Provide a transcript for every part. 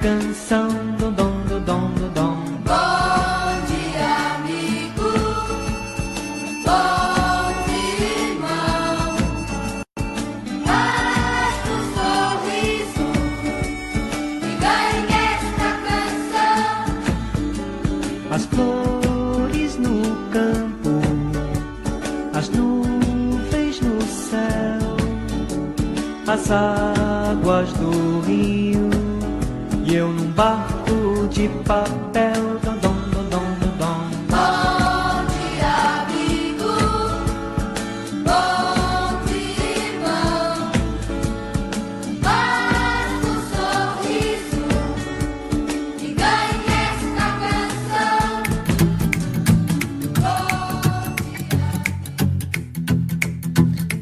canção. Dom, dom, dom, dom, dom. Bom dia, amigo. Bom dia, irmão. Basta um sorriso e ganhe esta canção. As flores no campo, as nuvens no céu, as águas barco de papel. Dom, dom, dom, dom, dom. Bom dia, amigo. Bom dia, irmão. Basta um sorriso e ganhe esta canção.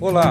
Olá,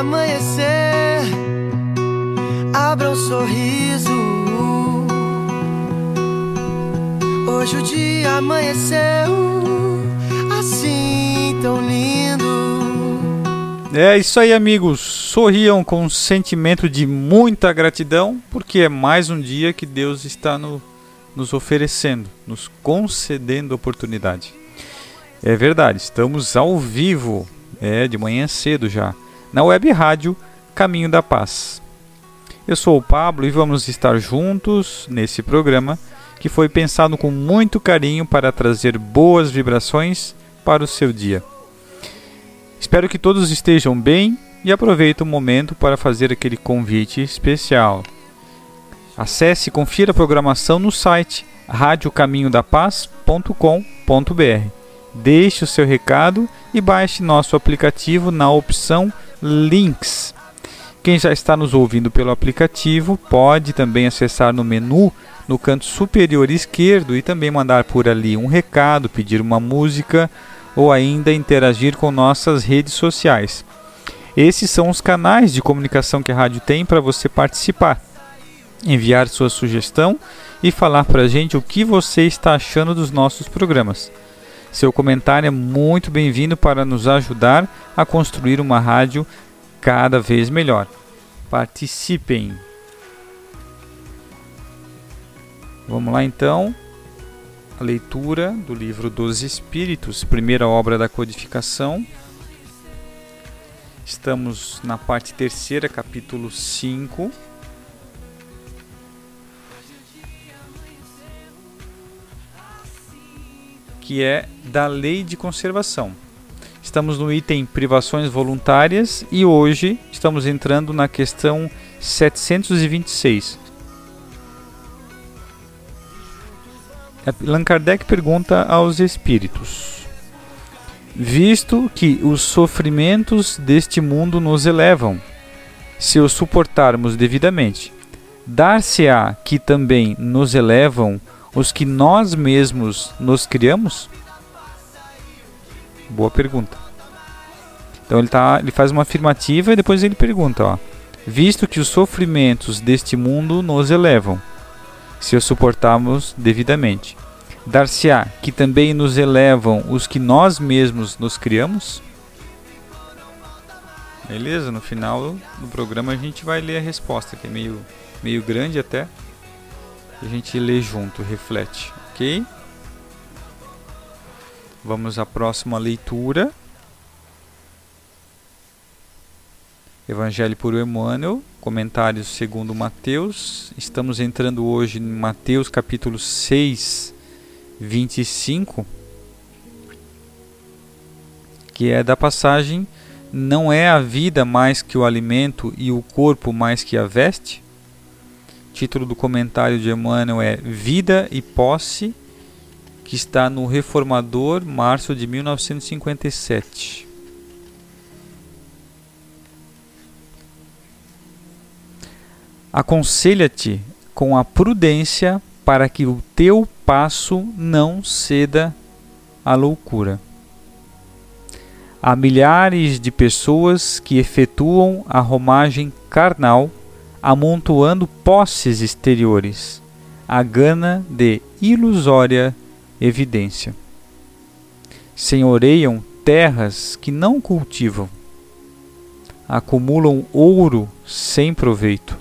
Amanhecer, abra um sorriso. Hoje o dia amanheceu assim tão lindo. É isso aí, amigos. Sorriam com um sentimento de muita gratidão, porque é mais um dia que Deus está no- nos oferecendo, nos concedendo oportunidade. É verdade, estamos ao vivo, é de manhã cedo já, na web rádio Caminho da Paz. Eu sou o Pablo e vamos estar juntos nesse programa que foi pensado com muito carinho para trazer boas vibrações para o seu dia. Espero que todos estejam bem e aproveite o momento para fazer aquele convite especial. Acesse e confira a programação no site radiocaminhodapaz.com.br. Deixe o seu recado e baixe nosso aplicativo na opção Links. Quem já está nos ouvindo pelo aplicativo pode também acessar no menu no canto superior esquerdo e também mandar por ali um recado, pedir uma música ou ainda interagir com nossas redes sociais. Esses são os canais de comunicação que a rádio tem para você participar, enviar sua sugestão e falar para a gente o que você está achando dos nossos programas. Seu comentário é muito bem-vindo para nos ajudar a construir uma rádio cada vez melhor. Participem! Vamos lá então. A leitura do livro dos Espíritos, primeira obra da codificação. Estamos na parte terceira, capítulo 5. Que é da lei de conservação. Estamos no item privações voluntárias e hoje estamos entrando na questão 726. Allan Kardec pergunta aos espíritos: Visto que os sofrimentos deste mundo nos elevam, se os suportarmos devidamente, dar-se-á que também nos elevam os que nós mesmos nos criamos? Boa pergunta. Então ele, tá, ele faz uma afirmativa e depois ele pergunta: ó, Visto que os sofrimentos deste mundo nos elevam, se os suportarmos devidamente. Dar-se-á que também nos elevam os que nós mesmos nos criamos? Beleza, no final do programa a gente vai ler a resposta, que é meio, meio grande até. A gente lê junto, reflete, ok? Vamos à próxima leitura. Evangelho por Emmanuel, comentários segundo Mateus. Estamos entrando hoje em Mateus capítulo 6, 25, que é da passagem não é a vida mais que o alimento e o corpo mais que a veste? Título do comentário de Emmanuel é Vida e Posse, que está no Reformador, março de 1957. Aconselha-te com a prudência para que o teu passo não ceda à loucura. Há milhares de pessoas que efetuam a romagem carnal, amontoando posses exteriores, a gana de ilusória evidência. Senhoreiam terras que não cultivam, acumulam ouro sem proveito,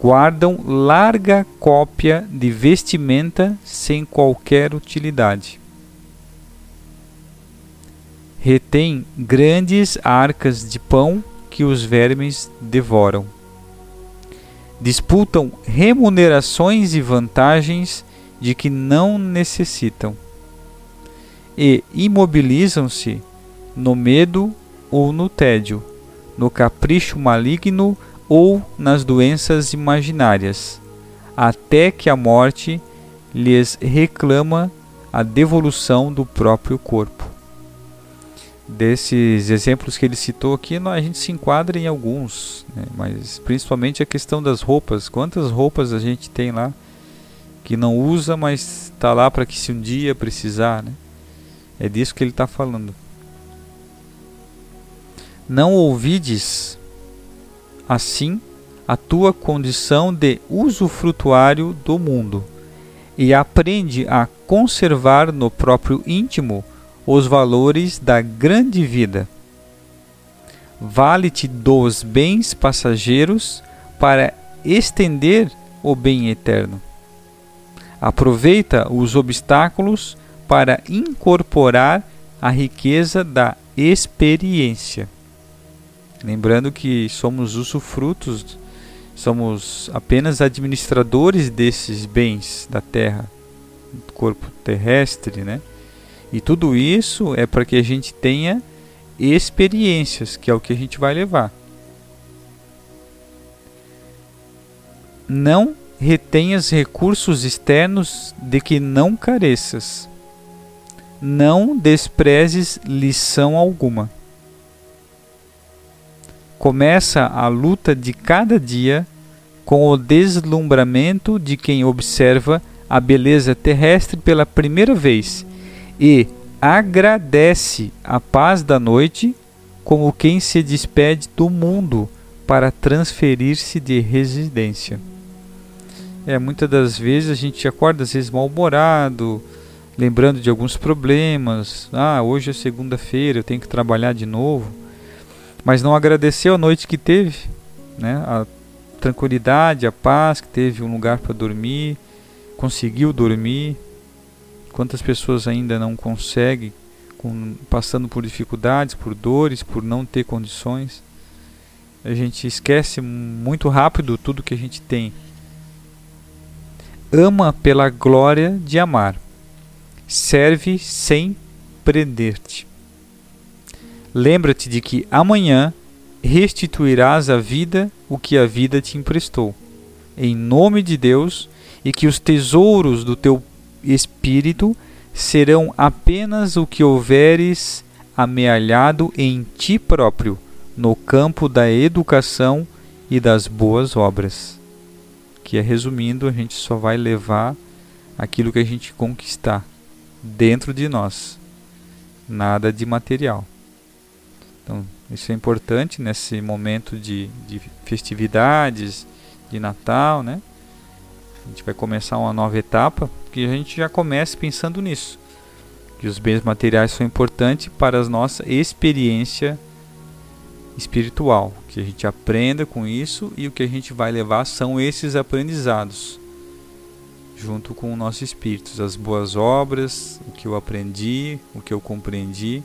guardam larga cópia de vestimenta sem qualquer utilidade retém grandes arcas de pão que os vermes devoram. Disputam remunerações e vantagens de que não necessitam. E imobilizam-se no medo ou no tédio, no capricho maligno ou nas doenças imaginárias, até que a morte lhes reclama a devolução do próprio corpo desses exemplos que ele citou aqui, a gente se enquadra em alguns, né? mas principalmente a questão das roupas. Quantas roupas a gente tem lá que não usa, mas está lá para que se um dia precisar, né? É disso que ele está falando. Não ouvides assim a tua condição de usufrutuário do mundo e aprende a conservar no próprio íntimo os valores da grande vida. Vale-te dos bens passageiros para estender o bem eterno. Aproveita os obstáculos para incorporar a riqueza da experiência. Lembrando que somos usufrutos, somos apenas administradores desses bens da terra, do corpo terrestre, né? E tudo isso é para que a gente tenha experiências, que é o que a gente vai levar. Não retenhas recursos externos de que não careças. Não desprezes lição alguma. Começa a luta de cada dia com o deslumbramento de quem observa a beleza terrestre pela primeira vez e agradece a paz da noite como quem se despede do mundo para transferir-se de residência. É, muitas das vezes a gente acorda às vezes mal-humorado, lembrando de alguns problemas. Ah, hoje é segunda-feira, eu tenho que trabalhar de novo. Mas não agradeceu a noite que teve, né? A tranquilidade, a paz, que teve um lugar para dormir, conseguiu dormir, Quantas pessoas ainda não conseguem, com, passando por dificuldades, por dores, por não ter condições. A gente esquece muito rápido tudo que a gente tem. Ama pela glória de amar. Serve sem prender-te. Lembra-te de que amanhã restituirás à vida o que a vida te emprestou, em nome de Deus, e que os tesouros do teu espírito serão apenas o que houveres amealhado em ti próprio, no campo da educação e das boas obras. Que é resumindo, a gente só vai levar aquilo que a gente conquistar dentro de nós, nada de material. Então, isso é importante nesse momento de, de festividades, de Natal, né? A gente vai começar uma nova etapa, que a gente já comece pensando nisso. Que os bens materiais são importantes para a nossa experiência espiritual, que a gente aprenda com isso e o que a gente vai levar são esses aprendizados junto com o nosso espírito, as boas obras, o que eu aprendi, o que eu compreendi.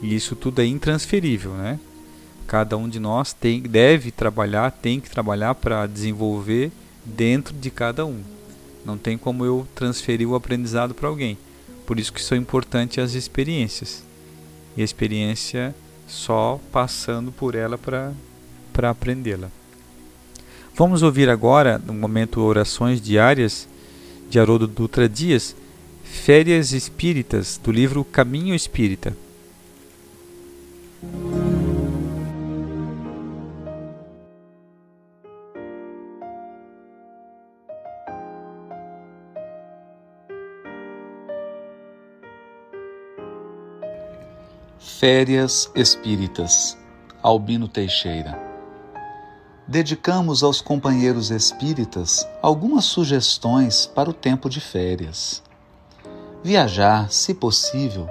E isso tudo é intransferível, né? Cada um de nós tem, deve trabalhar, tem que trabalhar para desenvolver dentro de cada um. Não tem como eu transferir o aprendizado para alguém. Por isso que são importantes as experiências. e a experiência só passando por ela para aprendê-la. Vamos ouvir agora, no momento Orações Diárias, de Haroldo Dutra Dias, Férias Espíritas, do livro Caminho Espírita. Férias Espíritas, Albino Teixeira. Dedicamos aos companheiros espíritas algumas sugestões para o tempo de férias. Viajar, se possível,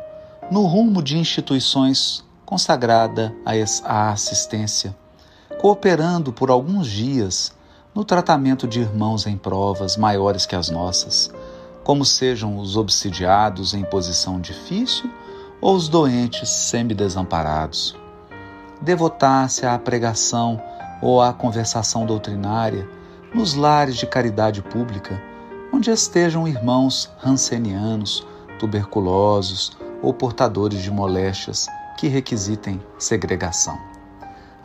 no rumo de instituições consagrada à assistência, cooperando por alguns dias no tratamento de irmãos em provas maiores que as nossas, como sejam os obsidiados em posição difícil ou os doentes semi-desamparados. Devotar-se à pregação ou à conversação doutrinária nos lares de caridade pública, onde estejam irmãos rancenianos, tuberculosos ou portadores de moléstias que requisitem segregação.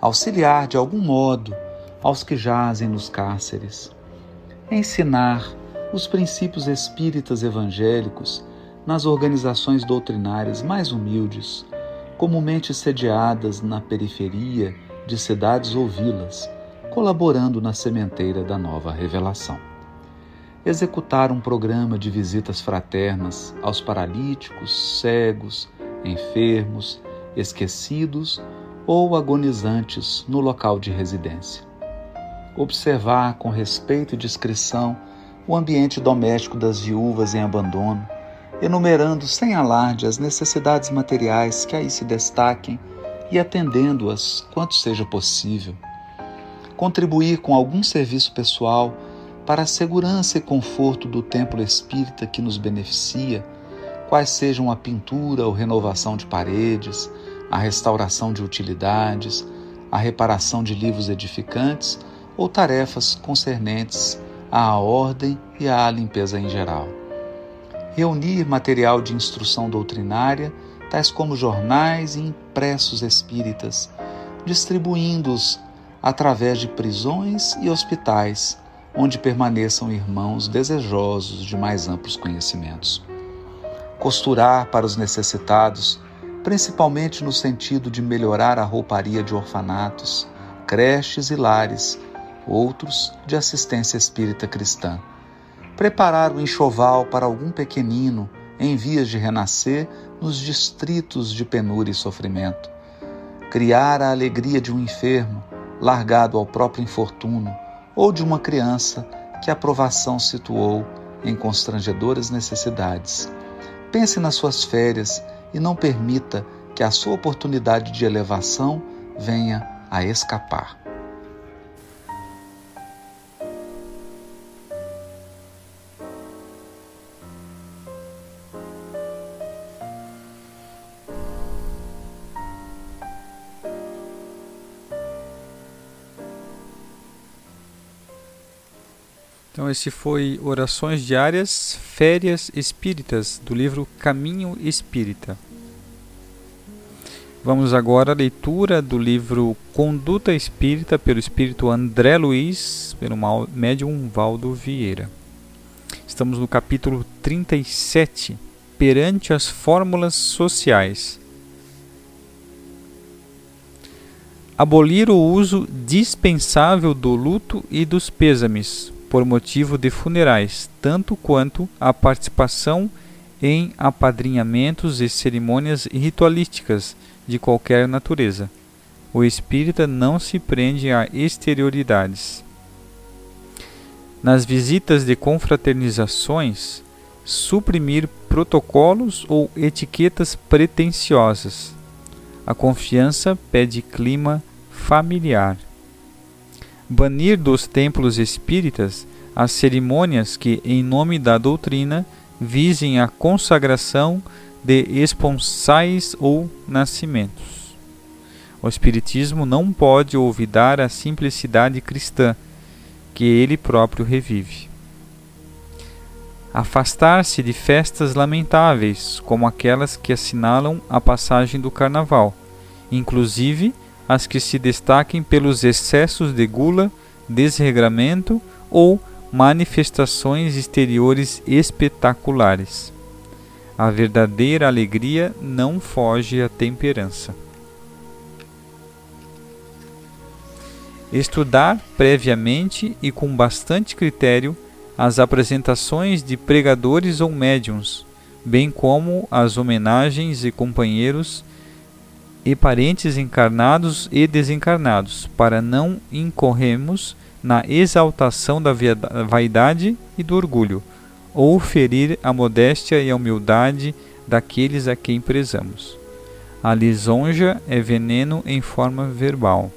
Auxiliar de algum modo aos que jazem nos cárceres. Ensinar os princípios espíritas evangélicos nas organizações doutrinárias mais humildes, comumente sediadas na periferia de cidades ou vilas, colaborando na sementeira da nova revelação. Executar um programa de visitas fraternas aos paralíticos, cegos, enfermos, esquecidos ou agonizantes no local de residência. Observar com respeito e discrição o ambiente doméstico das viúvas em abandono enumerando sem alarde as necessidades materiais que aí se destaquem e atendendo-as quanto seja possível. Contribuir com algum serviço pessoal para a segurança e conforto do templo espírita que nos beneficia, quais sejam a pintura ou renovação de paredes, a restauração de utilidades, a reparação de livros edificantes ou tarefas concernentes à ordem e à limpeza em geral reunir material de instrução doutrinária, tais como jornais e impressos espíritas, distribuindo-os através de prisões e hospitais, onde permaneçam irmãos desejosos de mais amplos conhecimentos. Costurar para os necessitados, principalmente no sentido de melhorar a rouparia de orfanatos, creches e lares, outros de assistência espírita cristã preparar o enxoval para algum pequenino em vias de renascer nos distritos de penúria e sofrimento, criar a alegria de um enfermo largado ao próprio infortúnio ou de uma criança que a provação situou em constrangedoras necessidades. Pense nas suas férias e não permita que a sua oportunidade de elevação venha a escapar. Então, esse foi Orações Diárias, Férias Espíritas, do livro Caminho Espírita. Vamos agora à leitura do livro Conduta Espírita, pelo espírito André Luiz, pelo médium Valdo Vieira. Estamos no capítulo 37, Perante as Fórmulas Sociais. Abolir o uso dispensável do luto e dos pêsames, por motivo de funerais, tanto quanto a participação em apadrinhamentos e cerimônias ritualísticas de qualquer natureza. O espírita não se prende a exterioridades. Nas visitas de confraternizações, suprimir protocolos ou etiquetas pretensiosas. A confiança pede clima familiar banir dos templos espíritas as cerimônias que, em nome da doutrina, visem a consagração de esponsais ou nascimentos. O Espiritismo não pode olvidar a simplicidade cristã que ele próprio revive. Afastar-se de festas lamentáveis, como aquelas que assinalam a passagem do carnaval, inclusive as que se destaquem pelos excessos de gula, desregramento ou manifestações exteriores espetaculares. A verdadeira alegria não foge à temperança. Estudar previamente e com bastante critério as apresentações de pregadores ou médiums, bem como as homenagens e companheiros e parentes encarnados e desencarnados, para não incorrermos na exaltação da vaidade e do orgulho, ou ferir a modéstia e a humildade daqueles a quem prezamos. A lisonja é veneno em forma verbal.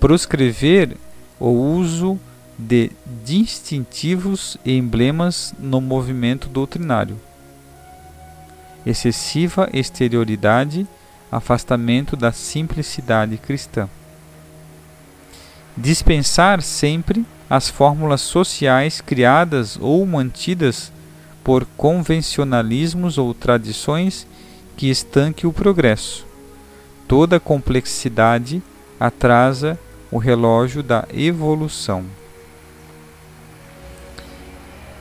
Proscrever o uso de distintivos e emblemas no movimento doutrinário. Excessiva exterioridade, afastamento da simplicidade cristã. Dispensar sempre as fórmulas sociais criadas ou mantidas por convencionalismos ou tradições que estanque o progresso. Toda complexidade atrasa o relógio da evolução.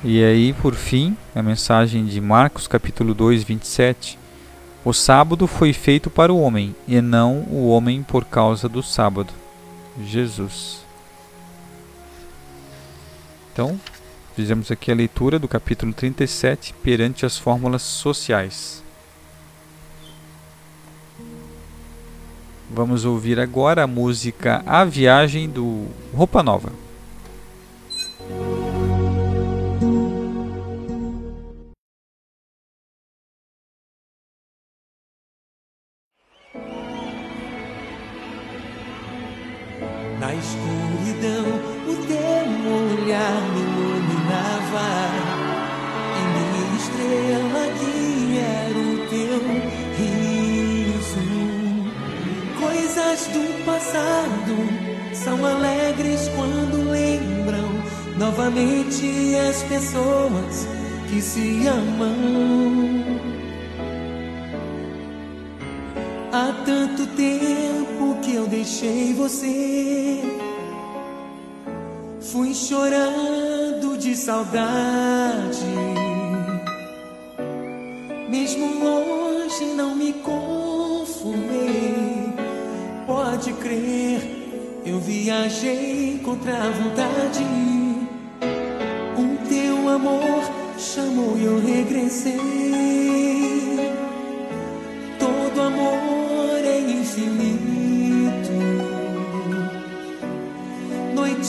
E aí, por fim, a mensagem de Marcos, capítulo 2, 27. O sábado foi feito para o homem, e não o homem por causa do sábado. Jesus. Então, fizemos aqui a leitura do capítulo 37 perante as fórmulas sociais. Vamos ouvir agora a música A Viagem do Roupa Nova. Deixei você. Fui chorando de saudade. Mesmo longe não me conformei. Pode crer, eu viajei contra a vontade. O teu amor chamou e eu regressei.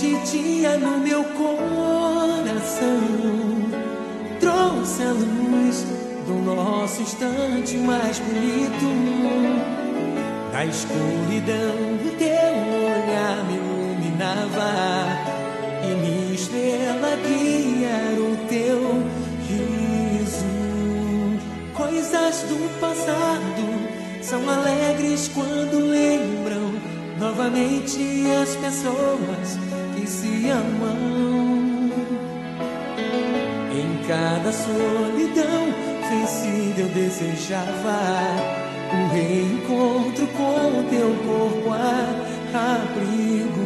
Noite e dia no meu coração. Trouxe a luz do nosso instante mais bonito. Na escuridão, o teu olhar me iluminava. E minha estrela guia era o teu riso. Coisas do passado são alegres quando lembram novamente as pessoas que se amam. Em cada solidão vencida eu desejava um reencontro com teu corpo abrigo.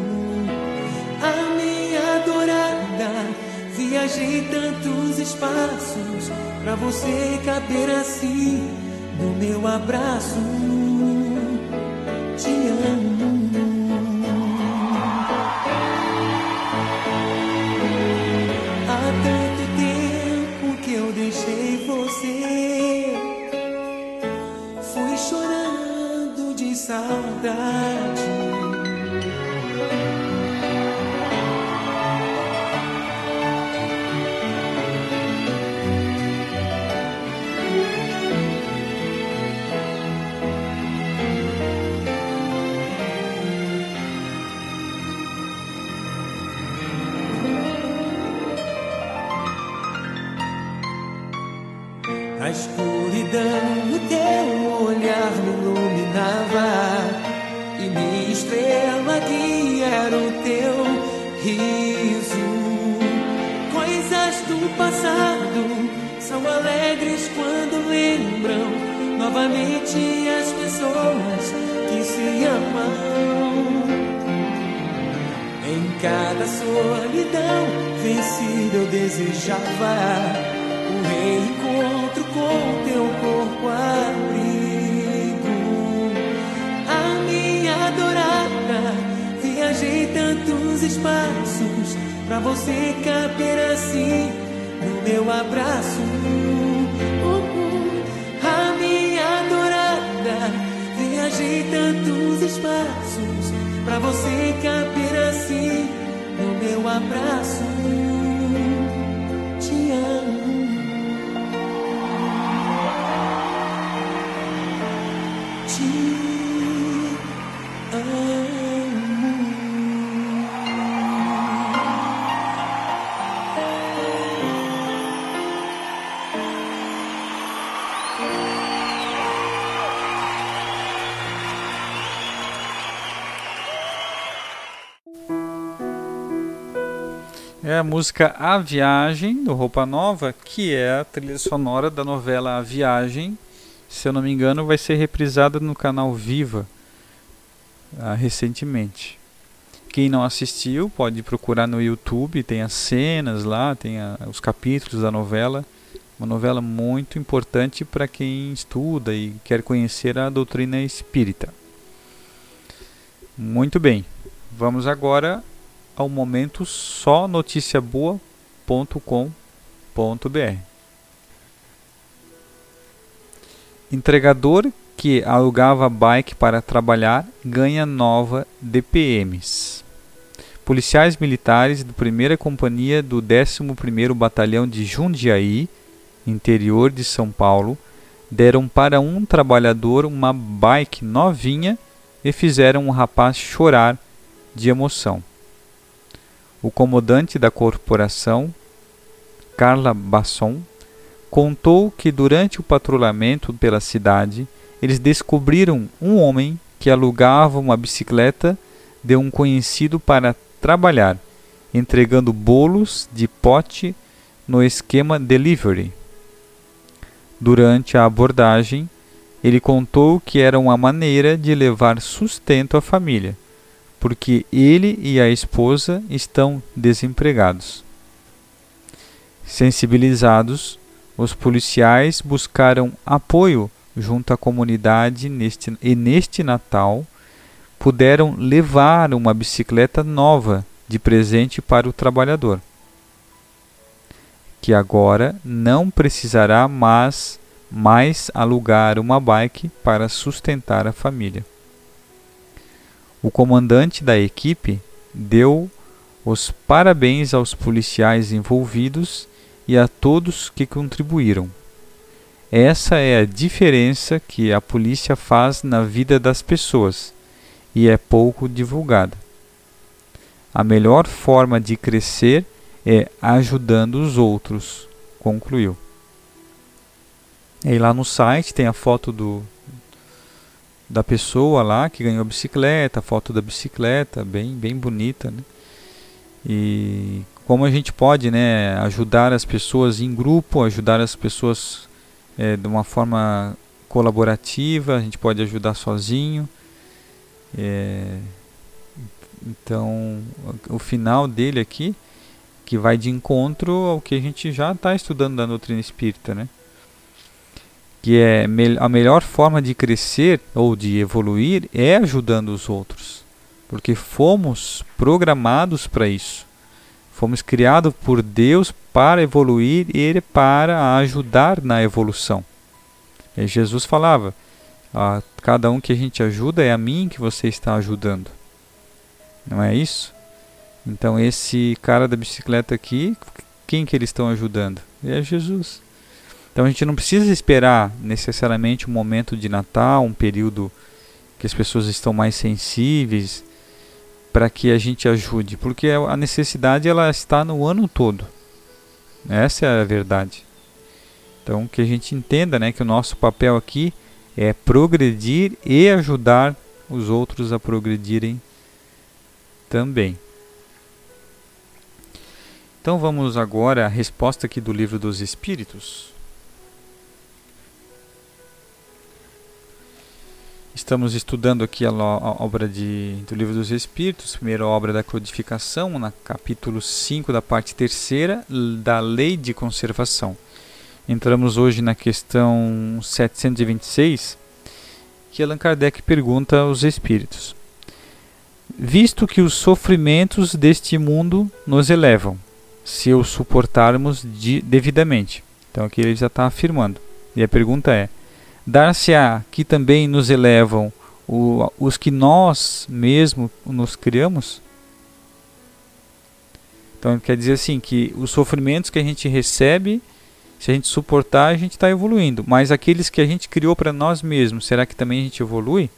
A minha adorada, viajei tantos espaços pra você caber assim no meu abraço. Te amo. Saudade. Tantos espaços pra você caber assim no meu abraço. A minha adorada, viajei tantos espaços pra você caber assim no meu abraço. A música A Viagem, do Roupa Nova, que é a trilha sonora da novela A Viagem. Se eu não me engano, vai ser reprisada no canal Viva ah, recentemente. Quem não assistiu pode procurar no YouTube, tem as cenas lá, tem a- os capítulos da novela. Uma novela muito importante para quem estuda e quer conhecer a doutrina espírita. Muito bem, vamos agora ao momento só noticiaboa.com.br. Entregador que alugava bike para trabalhar ganha nova DPMs. Policiais militares da primeira companhia do 11º Batalhão de Jundiaí, interior de São Paulo, deram para um trabalhador uma bike novinha e fizeram o rapaz chorar de emoção. O comandante da corporação, Carla Basson, contou que durante o patrulhamento pela cidade, eles descobriram um homem que alugava uma bicicleta de um conhecido para trabalhar, entregando bolos de pote no esquema delivery. Durante a abordagem, ele contou que era uma maneira de levar sustento à família, porque ele e a esposa estão desempregados. Sensibilizados, os policiais buscaram apoio junto à comunidade neste, e neste Natal puderam levar uma bicicleta nova de presente para o trabalhador, que agora não precisará mais, mais alugar uma bike para sustentar a família. O comandante da equipe deu os parabéns aos policiais envolvidos e a todos que contribuíram. Essa é a diferença que a polícia faz na vida das pessoas e é pouco divulgada. A melhor forma de crescer é ajudando os outros, concluiu. E lá no site tem a foto do da pessoa lá que ganhou a bicicleta, a foto da bicicleta, bem bem bonita, né? E como a gente pode, né, ajudar as pessoas em grupo, ajudar as pessoas é, de uma forma colaborativa, a gente pode ajudar sozinho. É, então, o final dele aqui, que vai de encontro ao que a gente já está estudando da doutrina espírita, né? Que é a melhor forma de crescer ou de evoluir é ajudando os outros, porque fomos programados para isso. Fomos criados por Deus para evoluir e para ajudar na evolução. E Jesus falava: a cada um que a gente ajuda é a mim que você está ajudando. Não é isso? Então esse cara da bicicleta aqui, quem que eles estão ajudando? É Jesus. Então a gente não precisa esperar necessariamente um momento de Natal, um período que as pessoas estão mais sensíveis para que a gente ajude, porque a necessidade ela está no ano todo. Essa é a verdade. Então que a gente entenda, né, que o nosso papel aqui é progredir e ajudar os outros a progredirem também. Então vamos agora à resposta aqui do livro dos Espíritos. Estamos estudando aqui a, obra de, do Livro dos Espíritos, primeira obra da codificação, na capítulo 5 da parte terceira da Lei de Conservação. Entramos hoje na questão 726, que Allan Kardec pergunta aos Espíritos. Visto que os sofrimentos deste mundo nos elevam, se os suportarmos de- devidamente. Então aqui ele já está afirmando. E a pergunta é: dar-se-á que também nos elevam o- os que nós mesmo nos criamos? Então quer dizer assim que os sofrimentos que a gente recebe, se a gente suportar, a gente está evoluindo. Mas aqueles que a gente criou para nós mesmos, será que também a gente evolui?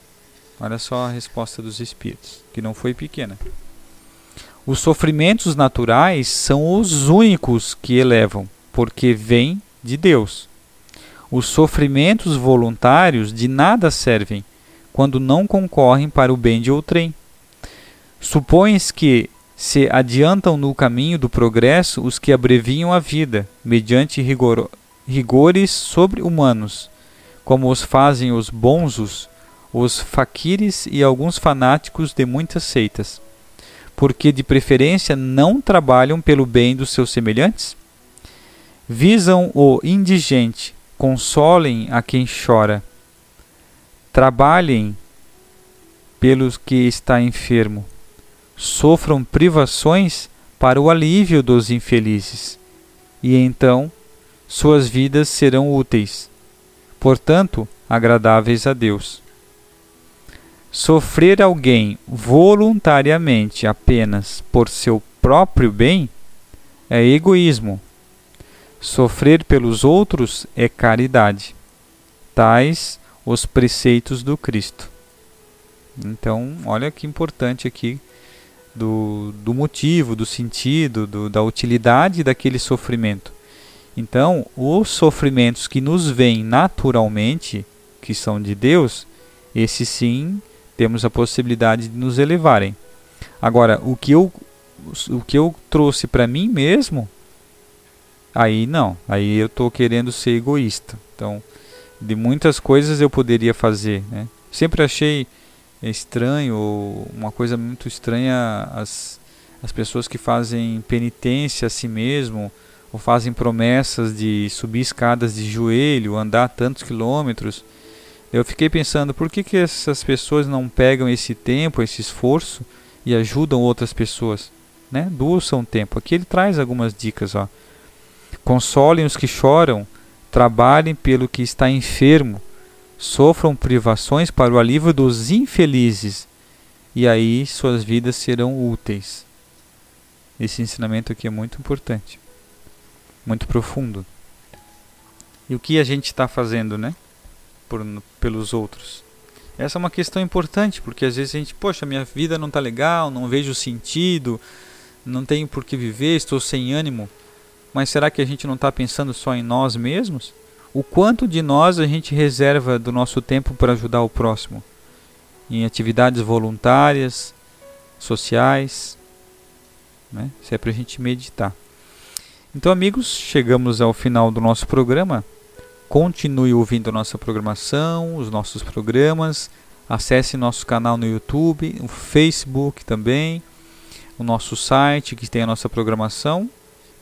Olha só a resposta dos espíritos, que não foi pequena. Os sofrimentos naturais são os únicos que elevam, porque vêm de Deus. Os sofrimentos voluntários de nada servem quando não concorrem para o bem de outrem. Supões que se adiantam no caminho do progresso os que abreviam a vida, mediante rigor- rigores sobre-humanos, como os fazem os bonzos, os faquires e alguns fanáticos de muitas seitas, porque de preferência não trabalham pelo bem dos seus semelhantes? Visam o indigente, consolem a quem chora, trabalhem pelos que está enfermo, sofram privações para o alívio dos infelizes, e então suas vidas serão úteis, portanto, agradáveis a Deus. Sofrer alguém voluntariamente apenas por seu próprio bem é egoísmo. Sofrer pelos outros é caridade. Tais os preceitos do Cristo. Então, olha que importante aqui do, do motivo, do sentido, do, da utilidade daquele sofrimento. Então, os sofrimentos que nos vêm naturalmente, que são de Deus, esses sim temos a possibilidade de nos elevarem. Agora, o que eu, o que eu trouxe para mim mesmo, aí não, aí eu estou querendo ser egoísta. Então, de muitas coisas eu poderia fazer. Né? Sempre achei estranho, uma coisa muito estranha, as, as pessoas que fazem penitência a si mesmo, ou fazem promessas de subir escadas de joelho, andar tantos quilômetros. Eu fiquei pensando, por que, que essas pessoas não pegam esse tempo, esse esforço e ajudam outras pessoas? Né? Doam tempo. Aqui ele traz algumas dicas. Ó. Consolem os que choram, trabalhem pelo que está enfermo, sofram privações para o alívio dos infelizes, e aí suas vidas serão úteis. Esse ensinamento aqui é muito importante, muito profundo. E o que a gente está fazendo, né? Por, pelos outros. Essa é uma questão importante, porque às vezes a gente, poxa, minha vida não está legal, não vejo sentido, não tenho por que viver, estou sem ânimo. Mas será que a gente não está pensando só em nós mesmos? O quanto de nós a gente reserva do nosso tempo para ajudar o próximo? Em atividades voluntárias, sociais, né? Isso é para a gente meditar. Então, amigos, chegamos ao final do nosso programa. Continue ouvindo a nossa programação, os nossos programas. Acesse nosso canal no YouTube, o Facebook também, o nosso site que tem a nossa programação.